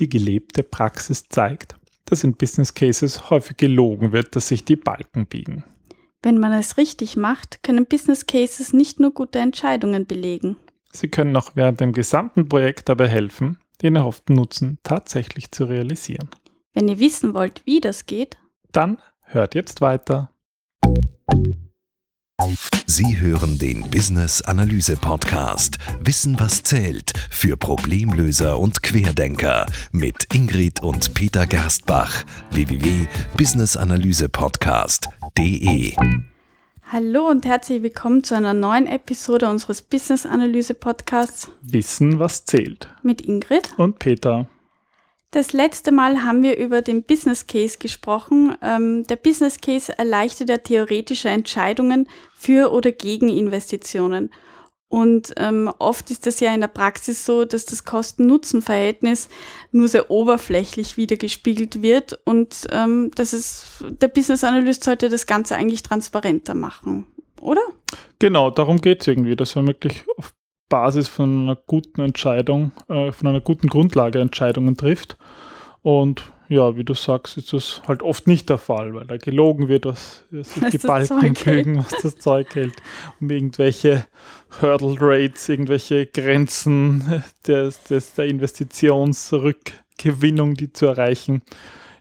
die gelebte Praxis zeigt, dass in Business Cases häufig gelogen wird, dass sich die Balken biegen. Wenn man es richtig macht, können Business Cases nicht nur gute Entscheidungen belegen. Sie können auch während dem gesamten Projekt dabei helfen, den erhofften Nutzen tatsächlich zu realisieren. Wenn ihr wissen wollt, wie das geht, dann hört jetzt weiter. Sie hören den Business Analyse Podcast. Wissen was zählt für Problemlöser und Querdenker mit Ingrid und Peter Gerstbach. www.businessanalysepodcast.de Hallo und herzlich willkommen zu einer neuen Episode unseres Business Analyse Podcasts. Wissen was zählt. Mit Ingrid. Und Peter. Das letzte Mal haben wir über den Business Case gesprochen. Ähm, der Business Case erleichtert ja theoretische Entscheidungen für oder gegen Investitionen. Und ähm, oft ist das ja in der Praxis so, dass das Kosten-Nutzen-Verhältnis nur sehr oberflächlich wiedergespiegelt wird und ähm, das ist, der Business Analyst sollte das Ganze eigentlich transparenter machen, oder? Genau, darum geht es irgendwie, dass man wirklich Basis von einer guten Entscheidung, äh, von einer guten Grundlage Entscheidungen trifft. Und ja, wie du sagst, ist das halt oft nicht der Fall, weil da gelogen wird, was, was die Balken kriegen, was das Zeug hält, um irgendwelche Hurdle Rates, irgendwelche Grenzen des, des, der Investitionsrückgewinnung, die zu erreichen.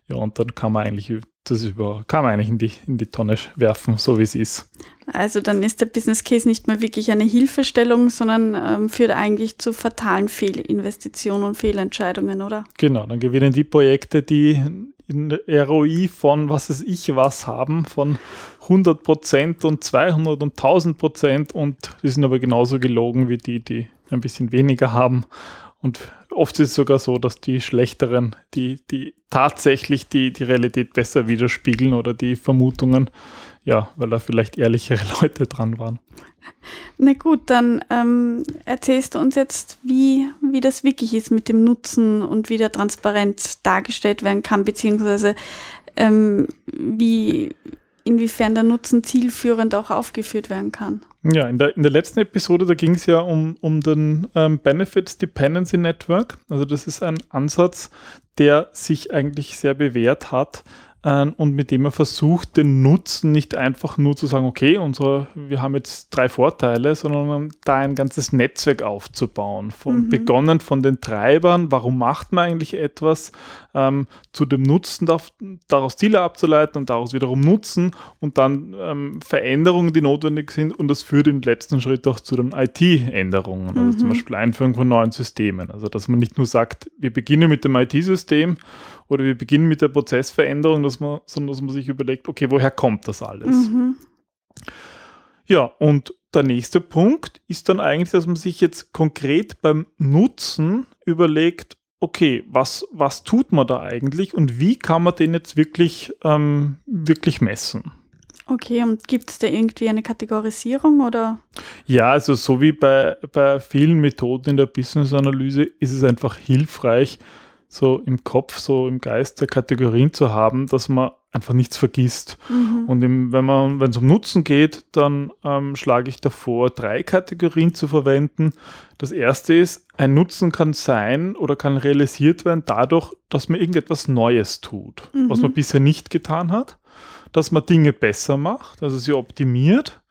Ja, und dann kann man eigentlich das über, kann man eigentlich in die, in die Tonne werfen, so wie es ist. Also dann ist der Business Case nicht mehr wirklich eine Hilfestellung, sondern ähm, führt eigentlich zu fatalen Fehlinvestitionen und Fehlentscheidungen, oder? Genau, dann gewinnen die Projekte, die in ROI von was weiß ich was haben, von 100 Prozent und 200 und 1000 Prozent und die sind aber genauso gelogen wie die, die ein bisschen weniger haben. Und oft ist es sogar so, dass die schlechteren, die, die tatsächlich die, die Realität besser widerspiegeln oder die Vermutungen, ja, weil da vielleicht ehrlichere Leute dran waren. Na gut, dann ähm, erzählst du uns jetzt, wie, wie das wirklich ist mit dem Nutzen und wie der Transparenz dargestellt werden kann, beziehungsweise ähm, wie, inwiefern der Nutzen zielführend auch aufgeführt werden kann. Ja, in der, in der letzten Episode, da ging es ja um, um den ähm, Benefits Dependency Network. Also das ist ein Ansatz, der sich eigentlich sehr bewährt hat, ähm, und mit dem er versucht, den Nutzen nicht einfach nur zu sagen, okay, unsere, wir haben jetzt drei Vorteile, sondern da ein ganzes Netzwerk aufzubauen. Von, mhm. Begonnen von den Treibern, warum macht man eigentlich etwas, ähm, zu dem Nutzen, daraus Ziele abzuleiten und daraus wiederum Nutzen und dann ähm, Veränderungen, die notwendig sind und das führt im letzten Schritt auch zu den IT-Änderungen, also zum mhm. Beispiel Einführung von neuen Systemen. Also dass man nicht nur sagt, wir beginnen mit dem IT-System oder wir beginnen mit der Prozessveränderung, dass man, sondern dass man sich überlegt, okay, woher kommt das alles? Mhm. Ja, und der nächste Punkt ist dann eigentlich, dass man sich jetzt konkret beim Nutzen überlegt, okay, was, was tut man da eigentlich und wie kann man den jetzt wirklich, ähm, wirklich messen? Okay, und gibt es da irgendwie eine Kategorisierung oder? Ja, also so wie bei, bei vielen Methoden in der Business-Analyse ist es einfach hilfreich, so im Kopf, so im Geist der Kategorien zu haben, dass man einfach nichts vergisst. Mhm. Und im, wenn man, wenn es um Nutzen geht, dann ähm, schlage ich davor, drei Kategorien zu verwenden. Das erste ist, ein Nutzen kann sein oder kann realisiert werden dadurch, dass man irgendetwas Neues tut, mhm. was man bisher nicht getan hat, dass man Dinge besser macht, also sie optimiert.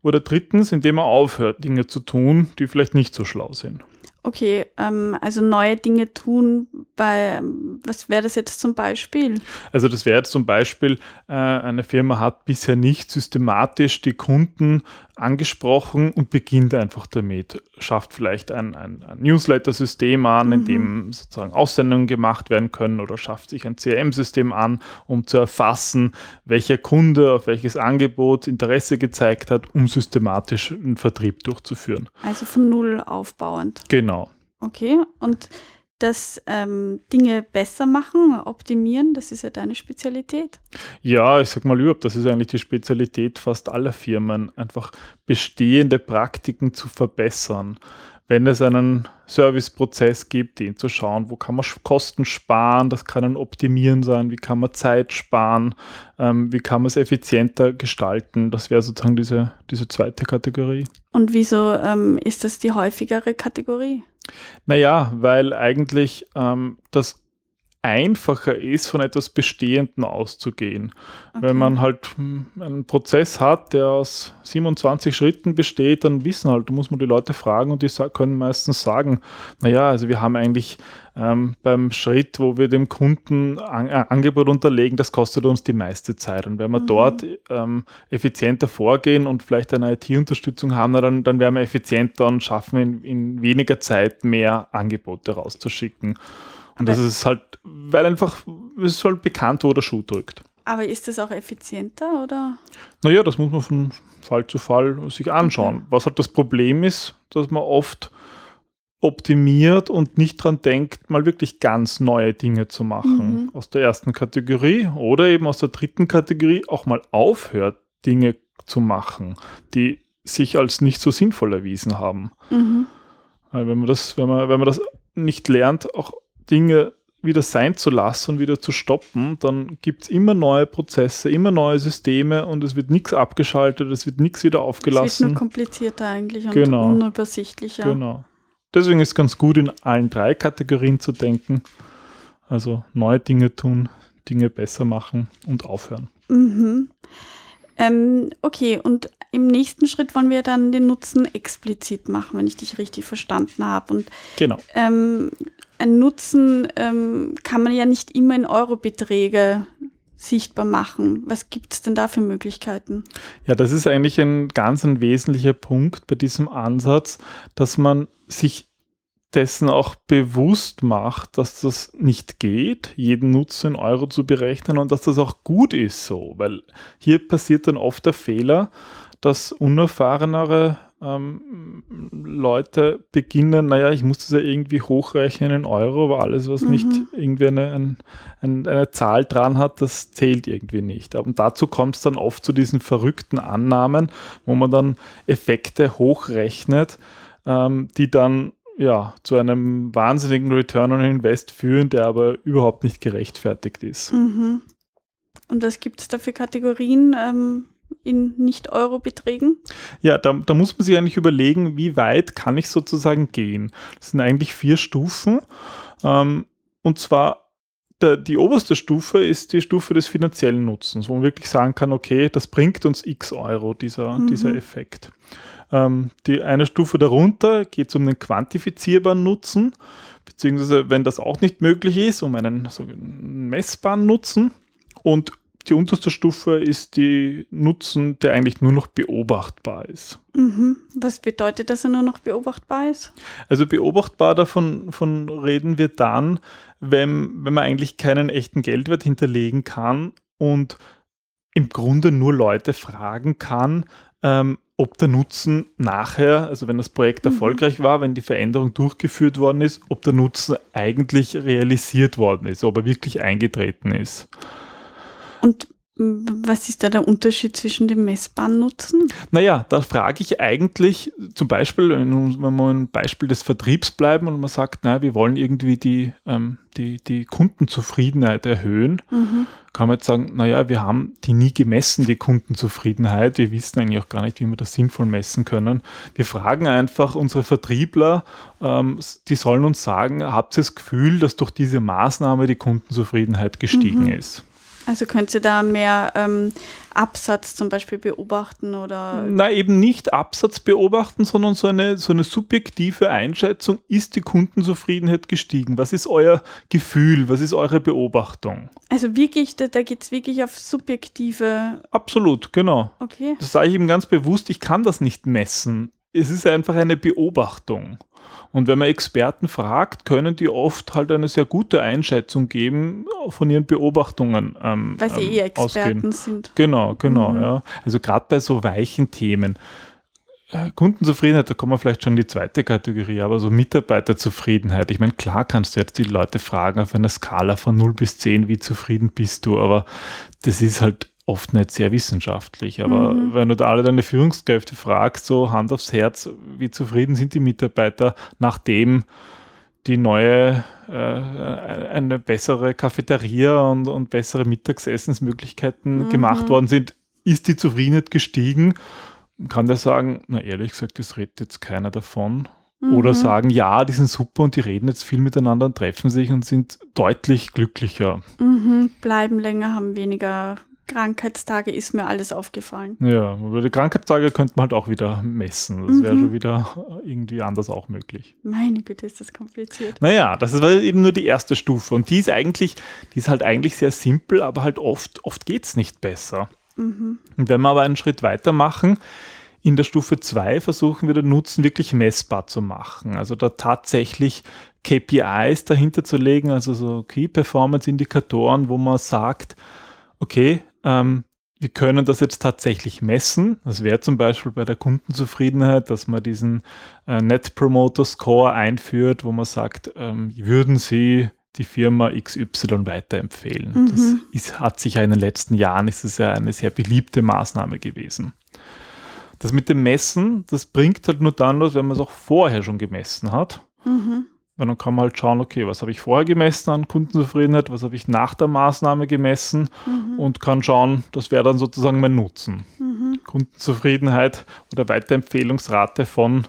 Oder drittens, indem man aufhört, Dinge zu tun, die vielleicht nicht so schlau sind. Okay, ähm, also neue Dinge tun bei, was wäre das jetzt zum Beispiel? Also das wäre jetzt zum Beispiel, äh, eine Firma hat bisher nicht systematisch die Kunden angesprochen und beginnt einfach damit. Schafft vielleicht ein, ein, ein Newsletter-System an, mhm. in dem sozusagen Aussendungen gemacht werden können oder schafft sich ein CRM-System an, um zu erfassen, welcher Kunde auf welches Angebot Interesse gezeigt hat, um systematisch einen Vertrieb durchzuführen. Also von Null aufbauend. Genau. Okay, und das ähm, Dinge besser machen, optimieren, das ist ja deine Spezialität. Ja, ich sag mal überhaupt, das ist eigentlich die Spezialität fast aller Firmen, einfach bestehende Praktiken zu verbessern wenn es einen Serviceprozess gibt, den zu schauen, wo kann man Kosten sparen, das kann ein Optimieren sein, wie kann man Zeit sparen, ähm, wie kann man es effizienter gestalten, das wäre sozusagen diese, diese zweite Kategorie. Und wieso ähm, ist das die häufigere Kategorie? Naja, weil eigentlich ähm, das einfacher ist, von etwas Bestehendem auszugehen. Okay. Wenn man halt hm, einen Prozess hat, der aus 27 Schritten besteht, dann wissen halt, da muss man die Leute fragen und die können meistens sagen, naja, also wir haben eigentlich ähm, beim Schritt, wo wir dem Kunden ein ein Angebot unterlegen, das kostet uns die meiste Zeit. Und wenn wir Mhm. dort ähm, effizienter vorgehen und vielleicht eine IT-Unterstützung haben, dann, dann werden wir effizienter und schaffen in, in weniger Zeit mehr Angebote rauszuschicken. Und das ist halt, weil einfach, es ist halt bekannt, wo der Schuh drückt. Aber ist das auch effizienter oder? Naja, das muss man von Fall zu Fall sich anschauen. Okay. Was halt das Problem ist, dass man oft optimiert und nicht dran denkt, mal wirklich ganz neue Dinge zu machen. Mhm. Aus der ersten Kategorie oder eben aus der dritten Kategorie auch mal aufhört, Dinge zu machen, die sich als nicht so sinnvoll erwiesen haben. Mhm. Weil wenn man das, wenn man, wenn man das nicht lernt, auch Dinge wieder sein zu lassen und wieder zu stoppen, dann gibt es immer neue Prozesse, immer neue Systeme und es wird nichts abgeschaltet, es wird nichts wieder Es wird aufgelassen. nur komplizierter eigentlich und Genau. unübersichtlicher. Genau. Deswegen ist ganz gut, in allen drei Kategorien zu denken. Also neue Dinge tun, Dinge besser machen und aufhören. Mhm. Ähm, okay, und im nächsten Schritt wollen wir dann den Nutzen explizit machen, wenn ich dich richtig verstanden habe. Und Genau. ähm, ein Nutzen ähm, kann man ja nicht immer in Eurobeträge sichtbar machen. Was gibt es denn da für Möglichkeiten? Ja, das ist eigentlich ein ganz ein wesentlicher Punkt bei diesem Ansatz, dass man sich dessen auch bewusst macht, dass das nicht geht, jeden Nutzen in Euro zu berechnen und dass das auch gut ist so, weil hier passiert dann oft der Fehler, dass unerfahrenere ähm, Leute beginnen, naja, ich muss das ja irgendwie hochrechnen in Euro, aber alles, was Mhm. nicht irgendwie eine, ein, ein, eine Zahl dran hat, das zählt irgendwie nicht. Und dazu kommt es dann oft zu diesen verrückten Annahmen, wo man dann Effekte hochrechnet, ähm, die dann ja zu einem wahnsinnigen Return on Invest führen, der aber überhaupt nicht gerechtfertigt ist. Mhm. Und was gibt es da für Kategorien ähm, in Nicht-Euro-Beträgen? Ja, da, da muss man sich eigentlich überlegen, wie weit kann ich sozusagen gehen. Das sind eigentlich vier Stufen. Ähm, und zwar der, die oberste Stufe ist die Stufe des finanziellen Nutzens, wo man wirklich sagen kann, okay, das bringt uns x Euro, dieser, Mhm. dieser Effekt. Ähm, die eine Stufe darunter geht es um den quantifizierbaren Nutzen, beziehungsweise wenn das auch nicht möglich ist, um einen sogenannten messbaren Nutzen. Und die unterste Stufe ist die Nutzen, der eigentlich nur noch beobachtbar ist. Mhm. Was bedeutet, dass er nur noch beobachtbar ist? Also beobachtbar davon von reden wir dann, wenn, wenn man eigentlich keinen echten Geldwert hinterlegen kann und im Grunde nur Leute fragen kann, ähm, ob der Nutzen nachher, also wenn das Projekt Mhm. erfolgreich war, wenn die Veränderung durchgeführt worden ist, ob der Nutzen eigentlich realisiert worden ist, ob er wirklich eingetreten ist. Und was ist da der Unterschied zwischen dem messbaren Nutzen? Naja, da frage ich eigentlich zum Beispiel, wenn wir ein Beispiel des Vertriebs bleiben und man sagt, naja, wir wollen irgendwie die, ähm, die, die Kundenzufriedenheit erhöhen, Mhm. kann man jetzt sagen, naja, wir haben die nie gemessen, die Kundenzufriedenheit. Wir wissen eigentlich auch gar nicht, wie wir das sinnvoll messen können. Wir fragen einfach unsere Vertriebler, ähm, die sollen uns sagen, habt ihr das Gefühl, dass durch diese Maßnahme die Kundenzufriedenheit gestiegen Mhm. ist? Also könnt ihr da mehr ähm, Absatz zum Beispiel beobachten oder Na, eben nicht Absatz beobachten, sondern so eine, so eine subjektive Einschätzung, ist die Kundenzufriedenheit gestiegen? Was ist euer Gefühl? Was ist eure Beobachtung? also wirklich, da, da geht es wirklich auf subjektive, Absolut, genau. okay. Das sage ich ihm ganz bewusst, ich kann das nicht messen. Es ist einfach eine Beobachtung. Und wenn man Experten fragt, können die oft halt eine sehr gute Einschätzung geben von ihren Beobachtungen. Ähm, Weil sie ähm, eh Experten ausgehen. sind. Genau, genau, Mhm. ja. Also gerade bei so weichen Themen. Äh, Kundenzufriedenheit, da kommen wir vielleicht schon in die zweite Kategorie, aber so Mitarbeiterzufriedenheit. Ich meine, klar kannst du jetzt die Leute fragen auf einer Skala von 0 bis 10, wie zufrieden bist du, aber das ist halt oft nicht sehr wissenschaftlich. Aber Mhm. wenn du da alle deine Führungskräfte fragst, so Hand aufs Herz, wie zufrieden sind die Mitarbeiter, nachdem die neue, äh, eine bessere Cafeteria und, und bessere Mittagsessensmöglichkeiten Mhm. gemacht worden sind, ist die Zufriedenheit gestiegen. Kann der sagen, na ehrlich gesagt, das redet jetzt keiner davon. Oder Mhm. sagen, ja, die sind super und die reden jetzt viel miteinander und treffen sich und sind deutlich glücklicher. Mhm. Bleiben länger, haben weniger Krankheitstage, ist mir alles aufgefallen. Ja, aber die Krankheitstage könnte man halt auch wieder messen. Das wäre Mhm. schon wieder irgendwie anders auch möglich. Meine Güte, ist das kompliziert. Naja, das ist eben nur die erste Stufe. Und die ist eigentlich, die ist halt eigentlich sehr simpel, aber halt oft, oft geht es nicht besser. Mhm. Und wenn wir aber einen Schritt weiter machen, in der Stufe 2 versuchen wir den Nutzen wirklich messbar zu machen. Also da tatsächlich KPIs dahinter zu legen, also so Key Performance Indikatoren, wo man sagt, okay, ähm, wir können das jetzt tatsächlich messen. Das wäre zum Beispiel bei der Kundenzufriedenheit, dass man diesen äh, Net Promoter Score einführt, wo man sagt, ähm, würden Sie die Firma XY weiterempfehlen. Mhm. Das ist, hat sich ja in den letzten Jahren, ist es ja eine sehr beliebte Maßnahme gewesen. Das mit dem Messen, das bringt halt nur dann was, wenn man es auch vorher schon gemessen hat. Mhm. Weil dann kann man halt schauen, okay, was habe ich vorher gemessen an Kundenzufriedenheit, was habe ich nach der Maßnahme gemessen Mhm. und kann schauen, das wäre dann sozusagen mein Nutzen. Mhm. Kundenzufriedenheit oder Weiterempfehlungsrate von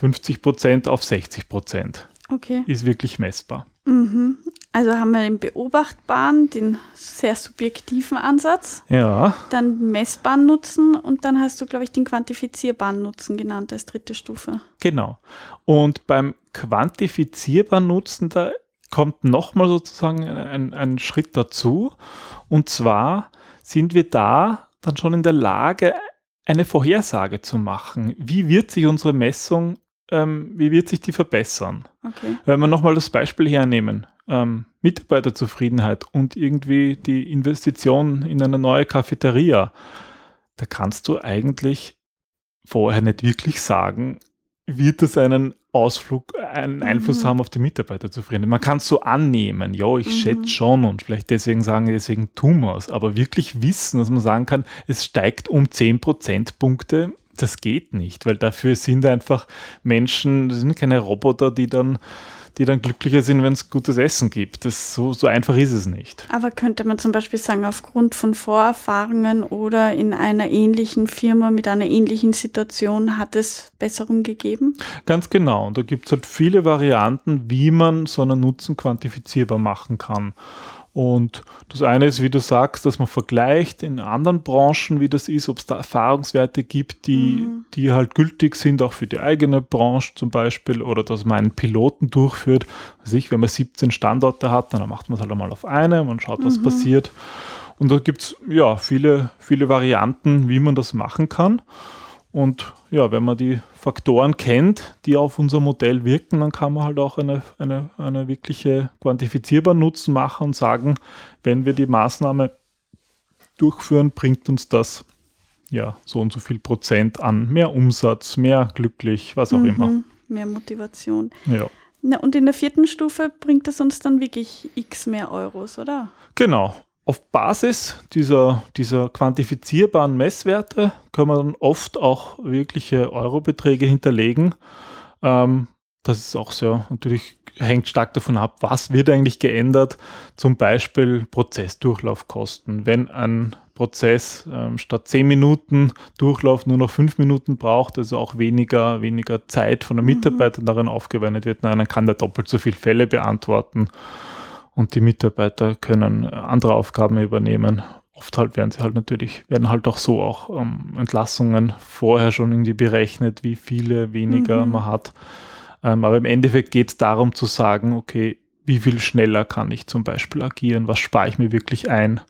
50% auf 60% Okay. ist wirklich messbar. Mhm. Also haben wir den beobachtbaren, den sehr subjektiven Ansatz, Ja, dann messbaren Nutzen und dann hast du, glaube ich, den quantifizierbaren Nutzen genannt als dritte Stufe. genau. Und beim quantifizierbaren Nutzen, da kommt nochmal sozusagen ein, ein Schritt dazu. Und zwar sind wir da dann schon in der Lage, eine Vorhersage zu machen. Wie wird sich unsere Messung, ähm, wie wird sich die verbessern? Okay. Wenn wir nochmal das Beispiel hernehmen, ähm, Mitarbeiterzufriedenheit und irgendwie die Investition in eine neue Cafeteria, da kannst du eigentlich vorher nicht wirklich sagen, wird das einen Ausflug, einen Mhm. Einfluss haben auf die Mitarbeiterzufriedenheit. Man kann es so annehmen, ja, ich Mhm. schätze schon und vielleicht deswegen sagen, deswegen tun wir es, aber wirklich wissen, dass man sagen kann, es steigt um 10 Prozentpunkte, das geht nicht, weil dafür sind einfach Menschen, das sind keine Roboter, die dann, die dann glücklicher sind, wenn es gutes Essen gibt. Das, so, so einfach ist es nicht. Aber könnte man zum Beispiel sagen, aufgrund von Vorerfahrungen oder in einer ähnlichen Firma mit einer ähnlichen Situation hat es Besserung gegeben? Ganz genau. Und da gibt es halt viele Varianten, wie man so einen Nutzen quantifizierbar machen kann. Und das eine ist, wie du sagst, dass man vergleicht in anderen Branchen, wie das ist, ob es da Erfahrungswerte gibt, die, Mhm. die halt gültig sind, auch für die eigene Branche zum Beispiel, oder dass man einen Piloten durchführt. Also ich, wenn man 17 Standorte hat, dann macht man es halt einmal auf eine, man schaut, was Mhm. passiert. Und da gibt es ja viele, viele Varianten, wie man das machen kann. Und ja, wenn man die Faktoren kennt, die auf unser Modell wirken, dann kann man halt auch eine, eine, eine wirkliche quantifizierbaren Nutzen machen und sagen, wenn wir die Maßnahme durchführen, bringt uns das ja so und so viel Prozent an mehr Umsatz, mehr glücklich, was auch immer. Mhm. Mehr Motivation. Ja. Na, und in der vierten Stufe bringt es uns dann wirklich x mehr Euros, oder? Genau. Auf Basis dieser, dieser quantifizierbaren Messwerte wir dann oft auch wirkliche Eurobeträge hinterlegen. Ähm, das ist auch sehr, natürlich hängt stark davon ab, was wird eigentlich geändert. Zum Beispiel Prozessdurchlaufkosten. Wenn ein Prozess ähm, statt 10 Minuten Durchlauf nur noch 5 Minuten braucht, also auch weniger, weniger Zeit von der Mhm. Mitarbeiter darin aufgewendet wird, nein, dann kann der doppelt so viele Fälle beantworten und die Mitarbeiter können äh, andere Aufgaben übernehmen. Oft halt werden sie halt natürlich, werden halt auch so auch ähm, Entlassungen vorher schon irgendwie berechnet, wie viele weniger Mhm. man hat. Ähm, aber im Endeffekt geht es darum zu sagen, okay, wie viel schneller kann ich zum Beispiel agieren, was spare ich mir wirklich ein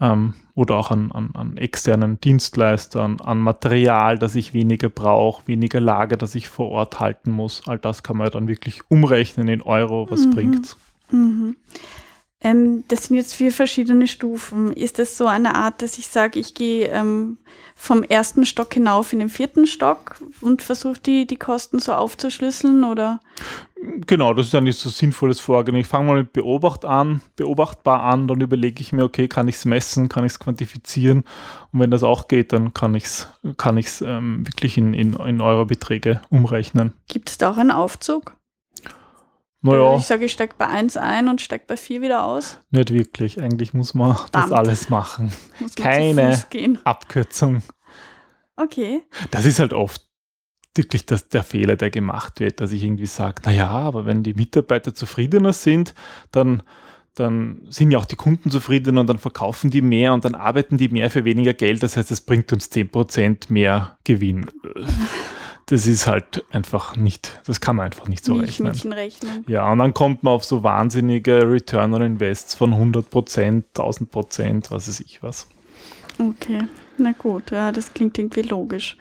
ähm, oder auch an, an, an externen Dienstleistern, an Material, das ich weniger brauche, weniger Lager, das ich vor Ort halten muss. All das kann man ja dann wirklich umrechnen in Euro, was Mhm. bringt's. Mhm. Ähm, das sind jetzt vier verschiedene Stufen. Ist das so eine Art, dass ich sage, ich gehe ähm, vom ersten Stock hinauf in den vierten Stock und versuche die, die Kosten so aufzuschlüsseln oder? Genau, das ist eigentlich so sinnvolles Vorgehen. Ich fange mal mit Beobacht an, beobachtbar an, dann überlege ich mir, okay, kann ich es messen, kann ich es quantifizieren und wenn das auch geht, dann kann ich es kann ich's, ähm, wirklich in, in, in Euro-Beträge umrechnen. Gibt es da auch einen Aufzug? Naja, Ich sage, ich steige bei 1 ein und steige bei 4 wieder aus. nicht wirklich. Eigentlich muss man das Verdammt. alles machen. Keine. Abkürzung. Okay. Das ist halt oft wirklich das, der Fehler, der gemacht wird, dass ich irgendwie sage, naja, aber wenn die Mitarbeiter zufriedener sind, dann, dann sind ja auch die Kunden zufriedener und dann verkaufen die mehr und dann arbeiten die mehr für weniger Geld. Das heißt, es bringt uns 10% mehr Gewinn. Das ist halt einfach nicht, das kann man einfach nicht so rechnen. rechnen. Ja, und dann kommt man auf so wahnsinnige Return on Invests von 100%, 1000%, was weiß ich was. Okay, na gut, ja, das klingt irgendwie logisch.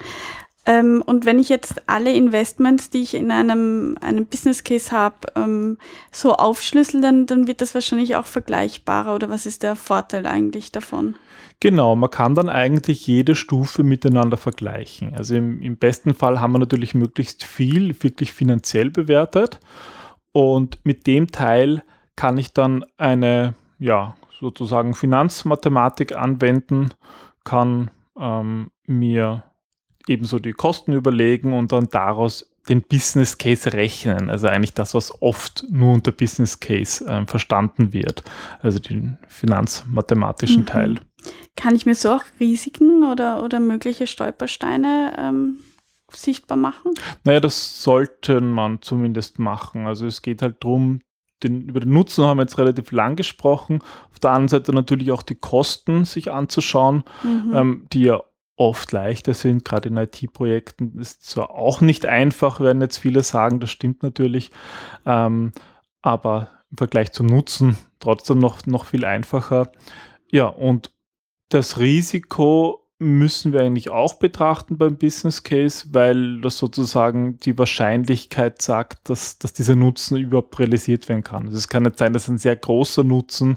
Ähm, und wenn ich jetzt alle Investments, die ich in einem, einem Business Case habe, ähm, so aufschlüssel, dann, dann wird das wahrscheinlich auch vergleichbarer. Oder was ist der Vorteil eigentlich davon? Genau, man kann dann eigentlich jede Stufe miteinander vergleichen. Also im, im besten Fall haben wir natürlich möglichst viel wirklich finanziell bewertet. Und mit dem Teil kann ich dann eine, ja, sozusagen Finanzmathematik anwenden, kann ähm, mir ebenso die Kosten überlegen und dann daraus den Business Case rechnen. Also eigentlich das, was oft nur unter Business Case äh, verstanden wird. Also den finanzmathematischen mhm. Teil. Kann ich mir so auch Risiken oder, oder mögliche Stolpersteine ähm, sichtbar machen? Naja, das sollte man zumindest machen. Also es geht halt darum, den, über den Nutzen haben wir jetzt relativ lang gesprochen. Auf der anderen Seite natürlich auch die Kosten sich anzuschauen, mhm. ähm, die ja oft leichter sind, gerade in IT-Projekten. Ist zwar auch nicht einfach, werden jetzt viele sagen, das stimmt natürlich, ähm, aber im Vergleich zum Nutzen trotzdem noch, noch viel einfacher. Ja, und das Risiko müssen wir eigentlich auch betrachten beim Business Case, weil das sozusagen die Wahrscheinlichkeit sagt, dass, dass dieser Nutzen überhaupt realisiert werden kann. Also es kann nicht sein, dass ein sehr großer Nutzen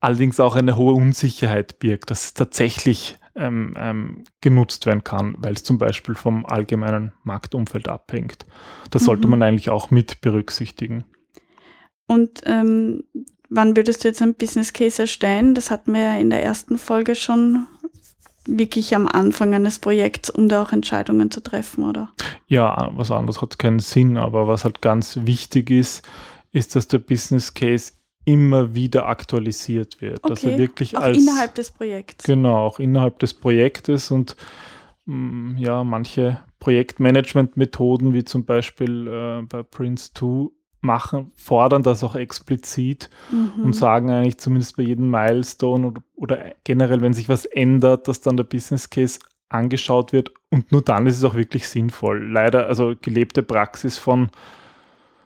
allerdings auch eine hohe Unsicherheit birgt, dass es tatsächlich ähm, ähm, genutzt werden kann, weil es zum Beispiel vom allgemeinen Marktumfeld abhängt. Das mhm. sollte man eigentlich auch mit berücksichtigen. Und ähm, wann würdest du jetzt ein Business Case erstellen? Das hatten wir ja in der ersten Folge schon wirklich am Anfang eines Projekts, um da auch Entscheidungen zu treffen, oder? Ja, was anderes hat keinen Sinn, aber was halt ganz wichtig ist, ist, dass der Business Case immer wieder aktualisiert wird. Okay. Dass er wirklich auch als innerhalb des Projekts. Genau, auch innerhalb des Projektes und mh, mm, ja, manche Projektmanagement-Methoden, wie zum Beispiel äh, bei Prince 2, machen, fordern das auch explizit mhm. und sagen eigentlich zumindest bei jedem Milestone oder, oder, generell, wenn sich was ändert, dass dann der Business Case angeschaut wird und nur dann ist es auch wirklich sinnvoll. Leider, also gelebte Praxis von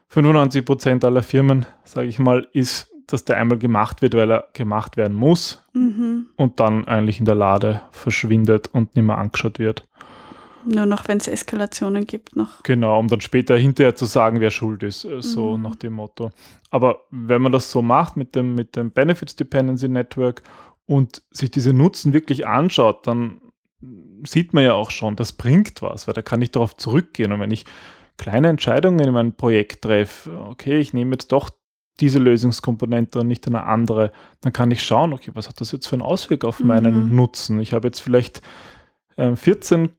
95 Prozent aller Firmen, sage ich mal, ist, dass der einmal gemacht wird, weil er gemacht werden muss mhm. und dann eigentlich in der Lade verschwindet und nicht mehr angeschaut wird. Nur noch, wenn es Eskalationen gibt noch. Genau, um dann später hinterher zu sagen, wer schuld ist, äh, so mhm. nach dem Motto. Aber wenn man das so macht mit dem, mit dem Benefits Dependency Network und sich diese Nutzen wirklich anschaut, dann sieht man ja auch schon, das bringt was, weil da kann ich darauf zurückgehen. Und wenn ich kleine Entscheidungen in meinem Projekt treffe, okay, ich nehme jetzt doch diese Lösungskomponente und nicht eine andere, dann kann ich schauen, okay, was hat das jetzt für einen Auswirk auf meinen mhm. Nutzen? Ich habe jetzt vielleicht äh, 14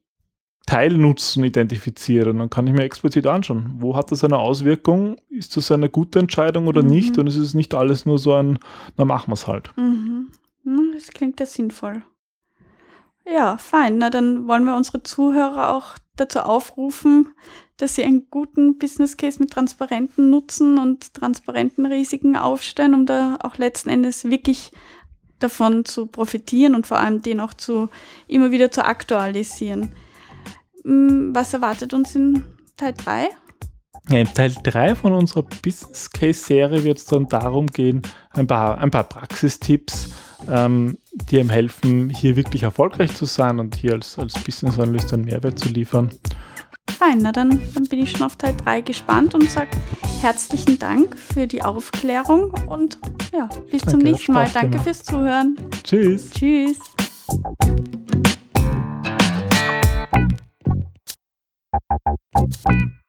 Teilnutzen identifiziert und dann kann ich mir explizit anschauen, wo hat das eine Auswirkung? Ist das eine gute Entscheidung oder mhm. nicht? Und es ist nicht alles nur so ein, na machen wir es halt. Mhm. Das klingt ja sinnvoll. Ja, fein. Na, dann wollen wir unsere Zuhörer auch dazu aufrufen, dass sie einen guten Business Case mit transparenten Nutzen und transparenten Risiken aufstellen, um da auch letzten Endes wirklich davon zu profitieren und vor allem den auch zu immer wieder zu aktualisieren. Hm, was erwartet uns in Teil 3? Ja, in Teil 3 von unserer Business Case Serie wird es dann darum gehen, ein paar, ein paar Praxistipps, ähm, die einem helfen, hier wirklich erfolgreich zu sein und hier als, als Business Analyst einen Mehrwert zu liefern. Fein, na dann, dann bin ich schon auf Teil 3 gespannt und sage herzlichen Dank für die Aufklärung und ja, bis Danke, zum nächsten Mal. Danke gemacht. fürs Zuhören. Tschüss. Tschüss. Thank you.